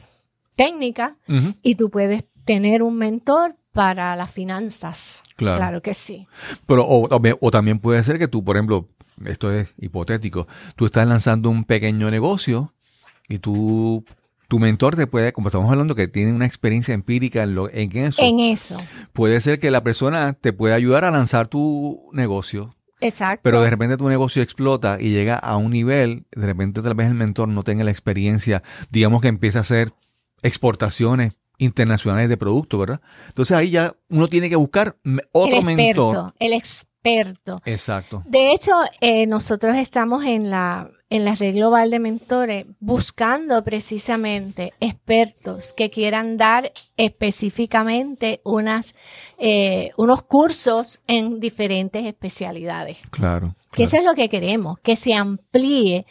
técnica y tú puedes tener un mentor para las finanzas. Claro. Claro que sí. Pero, o, o be- o también puede ser que tú, por ejemplo, esto es hipotético, tú estás lanzando un pequeño negocio y tú, tu mentor te puede, como estamos hablando, que tiene una experiencia empírica en, lo, en eso, En eso. puede ser que la persona te pueda ayudar a lanzar tu negocio, Exacto. pero de repente tu negocio explota y llega a un nivel, de repente tal vez el mentor no tenga la experiencia, digamos que empieza a hacer exportaciones internacionales de productos, ¿verdad? Entonces ahí ya uno tiene que buscar otro el experto. mentor. El experto. Exacto. De hecho, eh, nosotros estamos en la, en la red global de mentores buscando precisamente expertos que quieran dar específicamente unas, eh, unos cursos en diferentes especialidades. Claro. Que eso claro. es lo que queremos, que se amplíe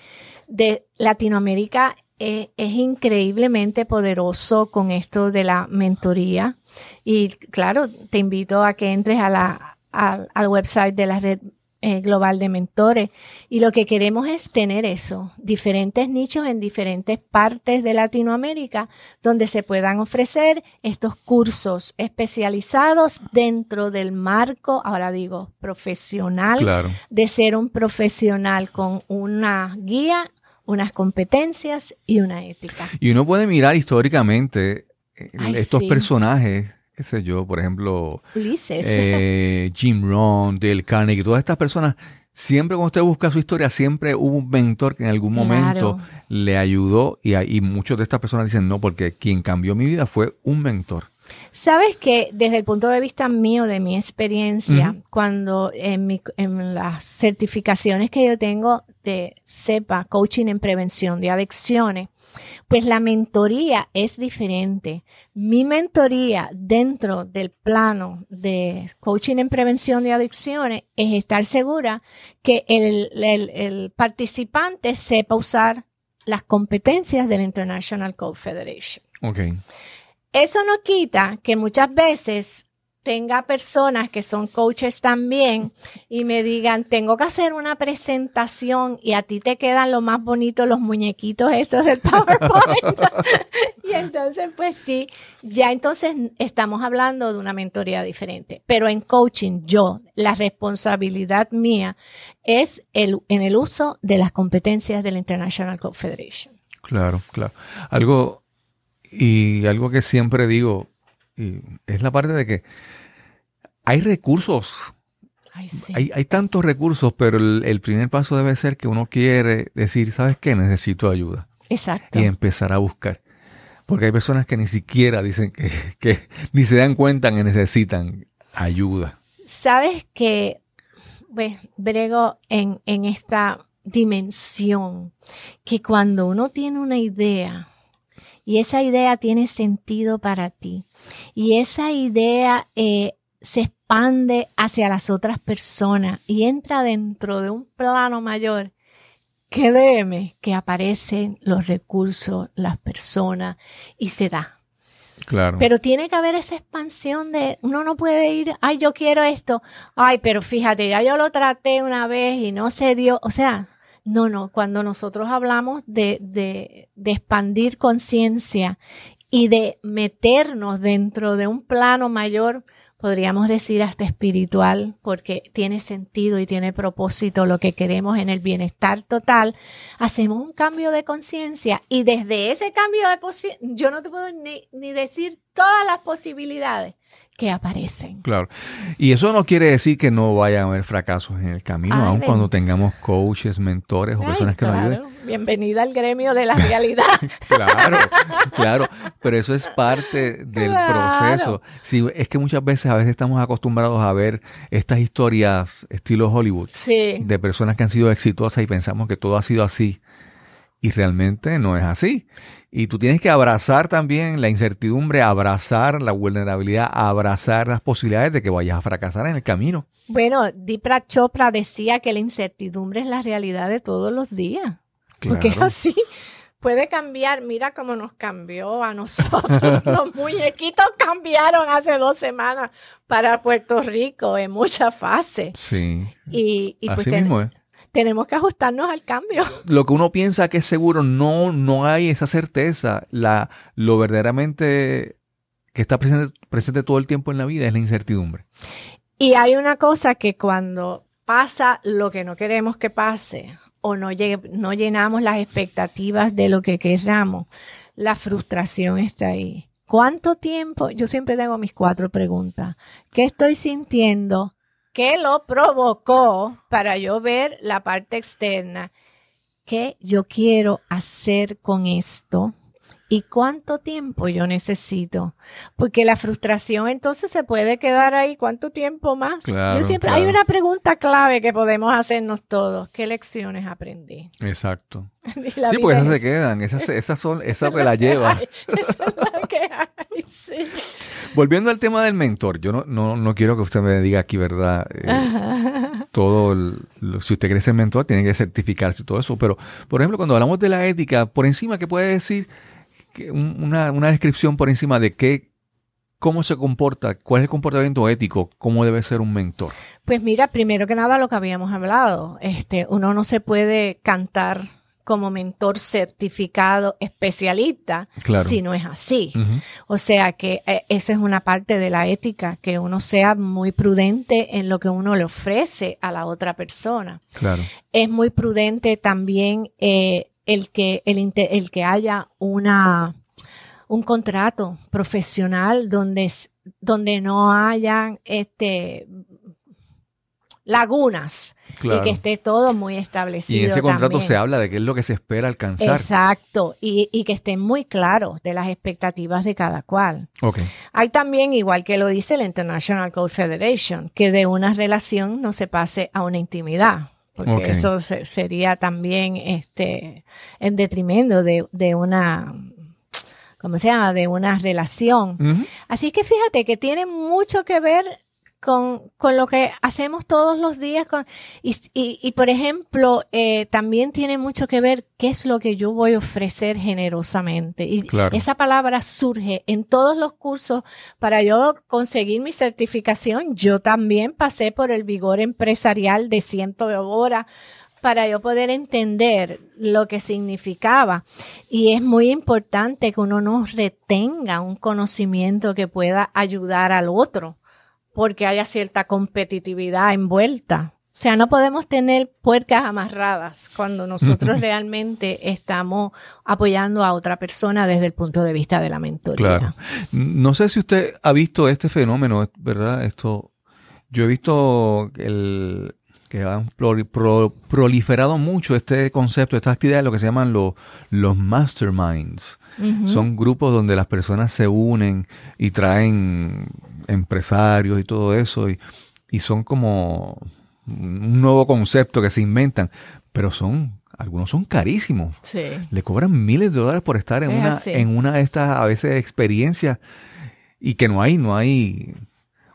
de Latinoamérica. Eh, es increíblemente poderoso con esto de la mentoría. Y claro, te invito a que entres a la, al- al website de la red eh, global de mentores. Y lo que queremos es tener eso, diferentes nichos en diferentes partes de Latinoamérica donde se puedan ofrecer estos cursos especializados dentro del marco, ahora digo, profesional Claro. de ser un profesional con una guía, unas competencias y una ética. Y uno puede mirar históricamente estos personajes, qué sé yo, por ejemplo, Ulises. Eh, Jim Rohn, Dale Carnegie, todas estas personas, siempre cuando usted busca su historia, siempre hubo un mentor que en algún momento le ayudó y, y muchas de estas personas dicen no, porque quien cambió mi vida fue un mentor. Sabes que desde el punto de vista mío, de mi experiencia, cuando en, mi, en, las certificaciones que yo tengo de CEPA, Coaching en Prevención de Adicciones, pues la mentoría es diferente. Mi mentoría dentro del plano de coaching en prevención de adicciones es estar segura que el, el, el participante sepa usar las competencias del International Code Federation. Okay. Eso no quita que muchas veces tenga personas que son coaches también y me digan, tengo que hacer una presentación y a ti te quedan lo más bonitos los muñequitos estos del PowerPoint. y entonces, pues sí, ya entonces estamos hablando de una mentoría diferente. Pero en coaching, yo, la responsabilidad mía es el, en el uso de las competencias del International Code Federation. Claro, claro. Algo y algo que siempre digo es la parte de que hay recursos. hay, hay, tantos recursos, pero el, primer paso debe ser que uno quiere decir, ¿sabes qué? Necesito ayuda. Exacto. Y empezar a buscar. Porque hay personas que ni siquiera dicen que, que ni se dan cuenta que necesitan ayuda. Sabes que, pues, brego en, en esta dimensión, que cuando uno tiene una idea, y esa idea tiene sentido para ti y esa idea eh, se expande hacia las otras personas y entra dentro de un plano mayor, créeme que aparecen los recursos, las personas y se da. Claro. Pero tiene que haber esa expansión de, uno no puede ir, ay, yo quiero esto, ay, pero fíjate, ya yo lo traté una vez y no se dio, o sea, no, no, cuando nosotros hablamos de, de, de expandir conciencia y de meternos dentro de un plano mayor, podríamos decir hasta espiritual, porque tiene sentido y tiene propósito lo que queremos en el bienestar total, hacemos un cambio de conciencia y desde ese cambio de conciencia, yo no te puedo ni, ni decir todas las posibilidades que aparecen. Claro. Y eso no quiere decir que no vaya a haber fracasos en el camino, aun cuando tengamos coaches, mentores o personas que nos ayuden. Bienvenida al gremio de la realidad. claro, claro. Pero eso es parte del proceso. Sí, es que muchas veces, a veces estamos acostumbrados a ver estas historias estilo Hollywood de personas que han sido exitosas y pensamos que todo ha sido así. Y realmente no es así. Y tú tienes que abrazar también la incertidumbre, abrazar la vulnerabilidad, abrazar las posibilidades de que vayas a fracasar en el camino. Bueno, Deepak Chopra decía que la incertidumbre es la realidad de todos los días. Porque es así. Puede cambiar, mira cómo nos cambió a nosotros. Los muñequitos cambiaron hace dos semanas para Puerto Rico en muchas fases. Sí. Y, pues así mismo es tenemos que ajustarnos al cambio. Lo que uno piensa que es seguro, no, no hay esa certeza. La, lo verdaderamente que está presente, presente todo el tiempo en la vida es la incertidumbre. Y hay una cosa que cuando pasa lo que no queremos que pase o no, no llenamos las expectativas de lo que queramos, la frustración está ahí. ¿Cuánto tiempo? Yo siempre tengo mis cuatro preguntas. ¿Qué estoy sintiendo? ¿Qué lo provocó para yo ver la parte externa? ¿Qué yo quiero hacer con esto? ¿Y cuánto tiempo yo necesito? Porque la frustración entonces se puede quedar ahí. ¿Cuánto tiempo más? yo siempre hay una pregunta clave que podemos hacernos todos. ¿Qué lecciones aprendí? Exacto. Sí, pues esas se quedan. Esas, esas son, esas te la llevan. Que hay, sí. Volviendo al tema del mentor, yo no, no, no quiero que usted me diga aquí, ¿verdad? Eh, todo, si usted quiere ser mentor, tiene que certificarse y todo eso. Pero, por ejemplo, cuando hablamos de la ética, por encima, ¿qué puede decir? Una, una descripción por encima de qué, cómo se comporta, cuál es el comportamiento ético, cómo debe ser un mentor. Pues mira, primero que nada lo que habíamos hablado, este, uno no se puede cantar como mentor certificado especialista si no es así. O sea que eh, eso es una parte de la ética, que uno sea muy prudente en lo que uno le ofrece a la otra persona. Claro. Es muy prudente también eh, el, que, el, el que haya una un contrato profesional donde, donde no hayan este, lagunas y que esté todo muy establecido. Y en ese contrato se habla de qué es lo que se espera alcanzar. Exacto, y, y que estén muy claros de las expectativas de cada cual. Okay. Hay también, igual que lo dice la International Code Federation, que de una relación no se pase a una intimidad. Porque eso sería también este en detrimento de, de una ¿cómo se llama? de una relación. Así que fíjate que tiene mucho que ver con, con, lo que hacemos todos los días. Con, y, y, y, por ejemplo, eh, también tiene mucho que ver qué es lo que yo voy a ofrecer generosamente. Y esa palabra surge en todos los cursos. Para yo conseguir mi certificación, yo también pasé por el vigor empresarial de ciento de horas para yo poder entender lo que significaba. Y es muy importante que uno no retenga un conocimiento que pueda ayudar al otro porque haya cierta competitividad envuelta. O sea, no podemos tener puercas amarradas cuando nosotros realmente estamos apoyando a otra persona desde el punto de vista de la mentoría. Claro. No sé si usted ha visto este fenómeno, ¿verdad? Esto, yo he visto el, que han proliferado mucho este concepto, esta actividad, lo que se llaman los masterminds. Son grupos donde las personas se unen y traen empresarios y todo eso, y, son como un nuevo concepto que se inventan, pero son algunos son carísimos. Le cobran miles de dólares por estar en una, en una de estas a veces experiencias y que no hay, no hay.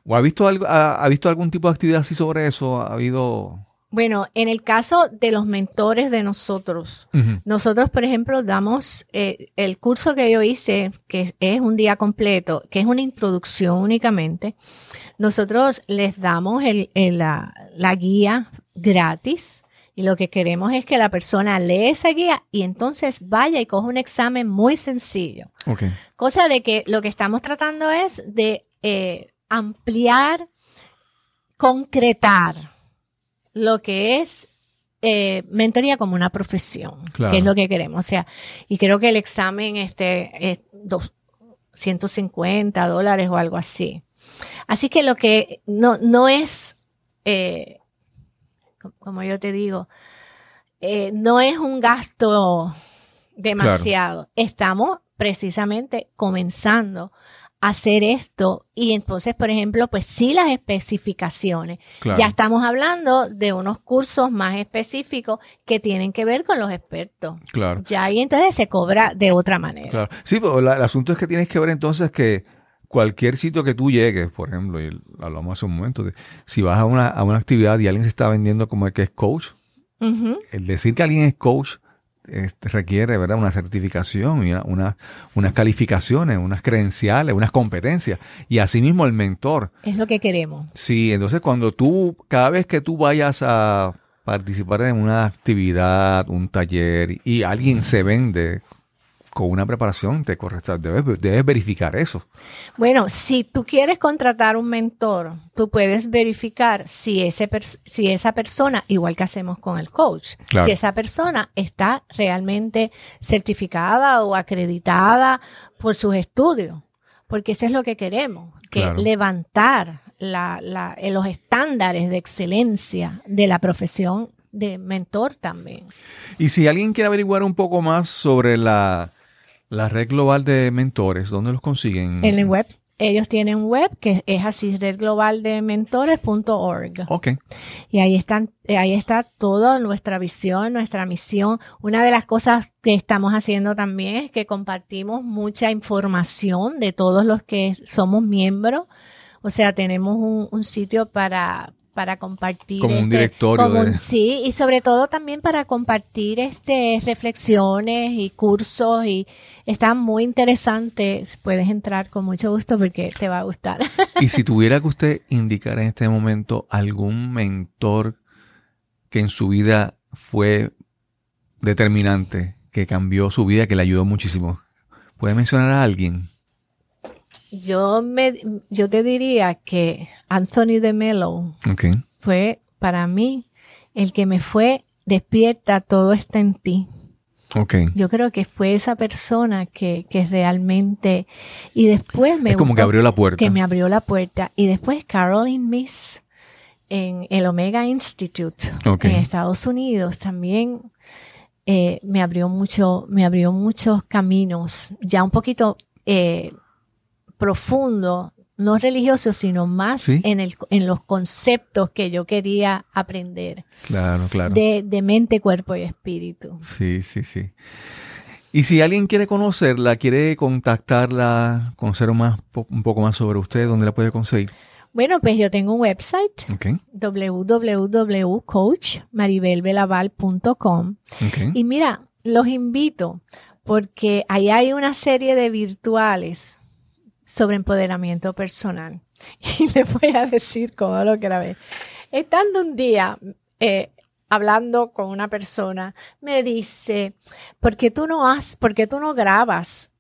¿O ha visto algo, ha, visto algún tipo de actividad así sobre eso? ¿Ha habido? Bueno, en el caso de los mentores de nosotros, nosotros, por ejemplo, damos eh, el curso que yo hice, que es un día completo, que es una introducción únicamente. Nosotros les damos la, guía gratis y lo que queremos es que la persona lee esa guía y entonces vaya y coja un examen muy sencillo. Cosa de que lo que estamos tratando es de eh, ampliar, concretar lo que es eh, mentoría como una profesión, que es lo que queremos. O sea, y creo que el examen este es 250 dólares o algo así. Así que lo que no, no es, eh, como yo te digo, eh, no es un gasto demasiado. Estamos precisamente comenzando hacer esto. Y entonces, por ejemplo, pues sí las especificaciones. Ya estamos hablando de unos cursos más específicos que tienen que ver con los expertos. Claro. Ya ahí entonces se cobra de otra manera. Claro. Sí, pero el asunto es que tienes que ver entonces que cualquier sitio que tú llegues, por ejemplo, y hablamos hace un momento, de si vas a una, a una actividad y alguien se está vendiendo como el que es coach, el decir que alguien es coach este, requiere ¿verdad? una certificación y una, unas calificaciones, unas credenciales, unas competencias. Y asimismo el mentor. Es lo que queremos. Sí, entonces cuando tú, cada vez que tú vayas a participar en una actividad, un taller, y alguien se vende con una preparación te correcta. Debes, debes, verificar eso. Bueno, si tú quieres contratar un mentor, tú puedes verificar si, ese si esa persona, igual que hacemos con el coach, si esa persona está realmente certificada o acreditada por sus estudios. Porque eso es lo que queremos, que levantar la, la, los estándares de excelencia de la profesión de mentor también. Y si alguien quiere averiguar un poco más sobre la, la red global de mentores, ¿dónde los consiguen? En el web. Ellos tienen un web que es así, redglobaldementores.org. Ok. Y ahí están, eh, ahí está toda nuestra visión, nuestra misión. Una de las cosas que estamos haciendo también es que compartimos mucha información de todos los que somos miembros. O sea, tenemos un, un sitio para, para compartir. Como un este, directorio. Sí, y sobre todo también para compartir este, reflexiones y cursos y están muy interesantes. Puedes entrar con mucho gusto porque te va a gustar. y si tuviera que usted indicar en este momento algún mentor que en su vida fue determinante, que cambió su vida, que le ayudó muchísimo, ¿puede mencionar a alguien? Yo, me, yo te diría que Anthony de Mello fue para mí el que me fue despierta, todo está en ti. Okay. Yo creo que fue esa persona que, que realmente... Y después me... Es como que abrió la puerta. Que me abrió la puerta. Y después Caroline Miss en el Omega Institute Okay. en Estados Unidos también eh, me abrió mucho, me abrió muchos caminos, ya un poquito eh, profundo, no religioso, sino más Sí. en, el, en los conceptos que yo quería aprender Claro, claro. de, de mente, cuerpo y espíritu. Sí, sí, sí. Y si alguien quiere conocerla, quiere contactarla, conocer más, un poco más sobre usted, ¿dónde la puede conseguir? Bueno, pues yo tengo un website Ok, www.coachmaribelbelaval.com ok. Y mira, los invito porque ahí hay una serie de virtuales sobre empoderamiento personal. Y les voy a decir cómo lo grabé. Estando un día eh, hablando con una persona, me dice, ¿por qué tú no has, por qué tú no grabas?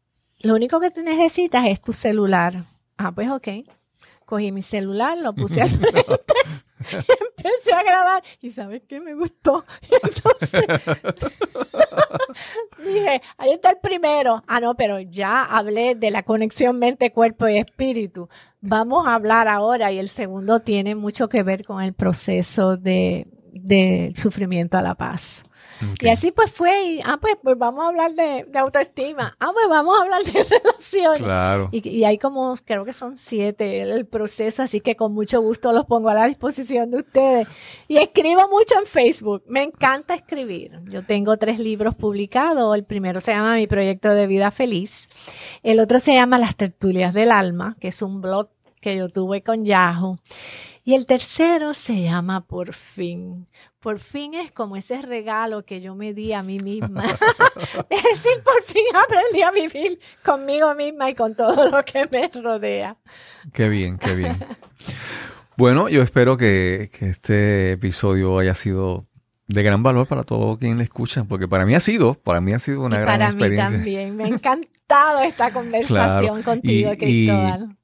Lo único que te necesitas es tu celular. Ah, pues ok. Cogí mi celular, lo puse al frente empecé a grabar. ¿Y sabes qué? Me gustó. Y entonces dije, ahí está el primero. Ah, no, pero ya hablé de la conexión mente, cuerpo y espíritu. Vamos a hablar ahora y el segundo tiene mucho que ver con el proceso de, de sufrimiento a la paz. Y así pues fue, y, ah, pues, pues vamos a hablar de, de autoestima, ah, pues vamos a hablar de relaciones. Claro. Y, y hay como, creo que son siete el proceso, así que con mucho gusto los pongo a la disposición de ustedes. Y escribo mucho en Facebook, me encanta escribir. Yo tengo tres libros publicados, el primero se llama Mi Proyecto de Vida Feliz, el otro se llama Las Tertulias del Alma, que es un blog que yo tuve con Yahoo. Y el tercero se llama Por fin. Por fin es como ese regalo que yo me di a mí misma. es decir, por fin aprendí a vivir conmigo misma y con todo lo que me rodea. Qué bien, qué bien. Bueno, yo espero que, que este episodio haya sido de gran valor para todo quien le escucha, porque para mí ha sido, para mí ha sido una y gran para mí experiencia. también. Me ha encantado esta conversación Claro. contigo, Y- y- Cristóbal.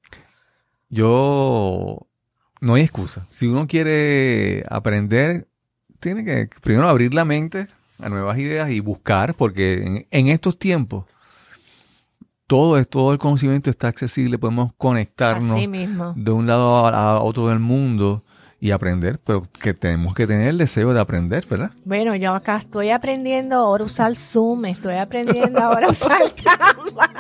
Yo no hay excusa. Si uno quiere aprender, tiene que primero abrir la mente a nuevas ideas y buscar, porque en, en estos tiempos todo es todo el conocimiento está accesible, podemos conectarnos de un lado a, a otro del mundo y aprender, pero que tenemos que tener el deseo de aprender, ¿verdad? Bueno, yo acá estoy aprendiendo ahora a usar Zoom, estoy aprendiendo ahora a usar Canvas.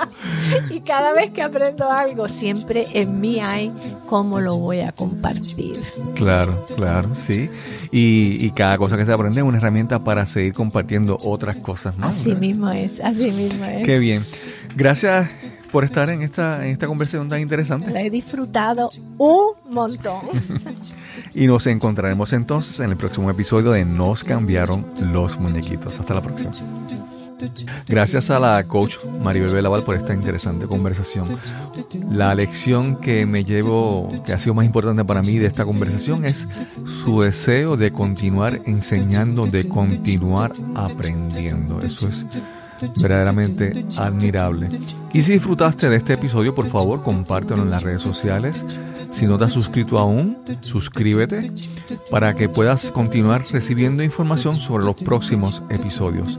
Y cada vez que aprendo algo, siempre en mí hay cómo lo voy a compartir. Claro, claro, sí. Y, y cada cosa que se aprende es una herramienta para seguir compartiendo otras cosas más. Así ¿verdad? mismo es, así mismo es. Qué bien. Gracias por estar en esta, en esta conversación tan interesante. Lo he disfrutado un montón. Y nos encontraremos entonces en el próximo episodio de Nos cambiaron los muñequitos. Hasta la próxima. Gracias a la coach Maribel Belaval por esta interesante conversación. La lección que me llevo, que ha sido más importante para mí de esta conversación es su deseo de continuar enseñando, de continuar aprendiendo. Eso es verdaderamente admirable. Y si disfrutaste de este episodio, por favor, compártelo en las redes sociales. Si no te has suscrito aún, suscríbete para que puedas continuar recibiendo información sobre los próximos episodios.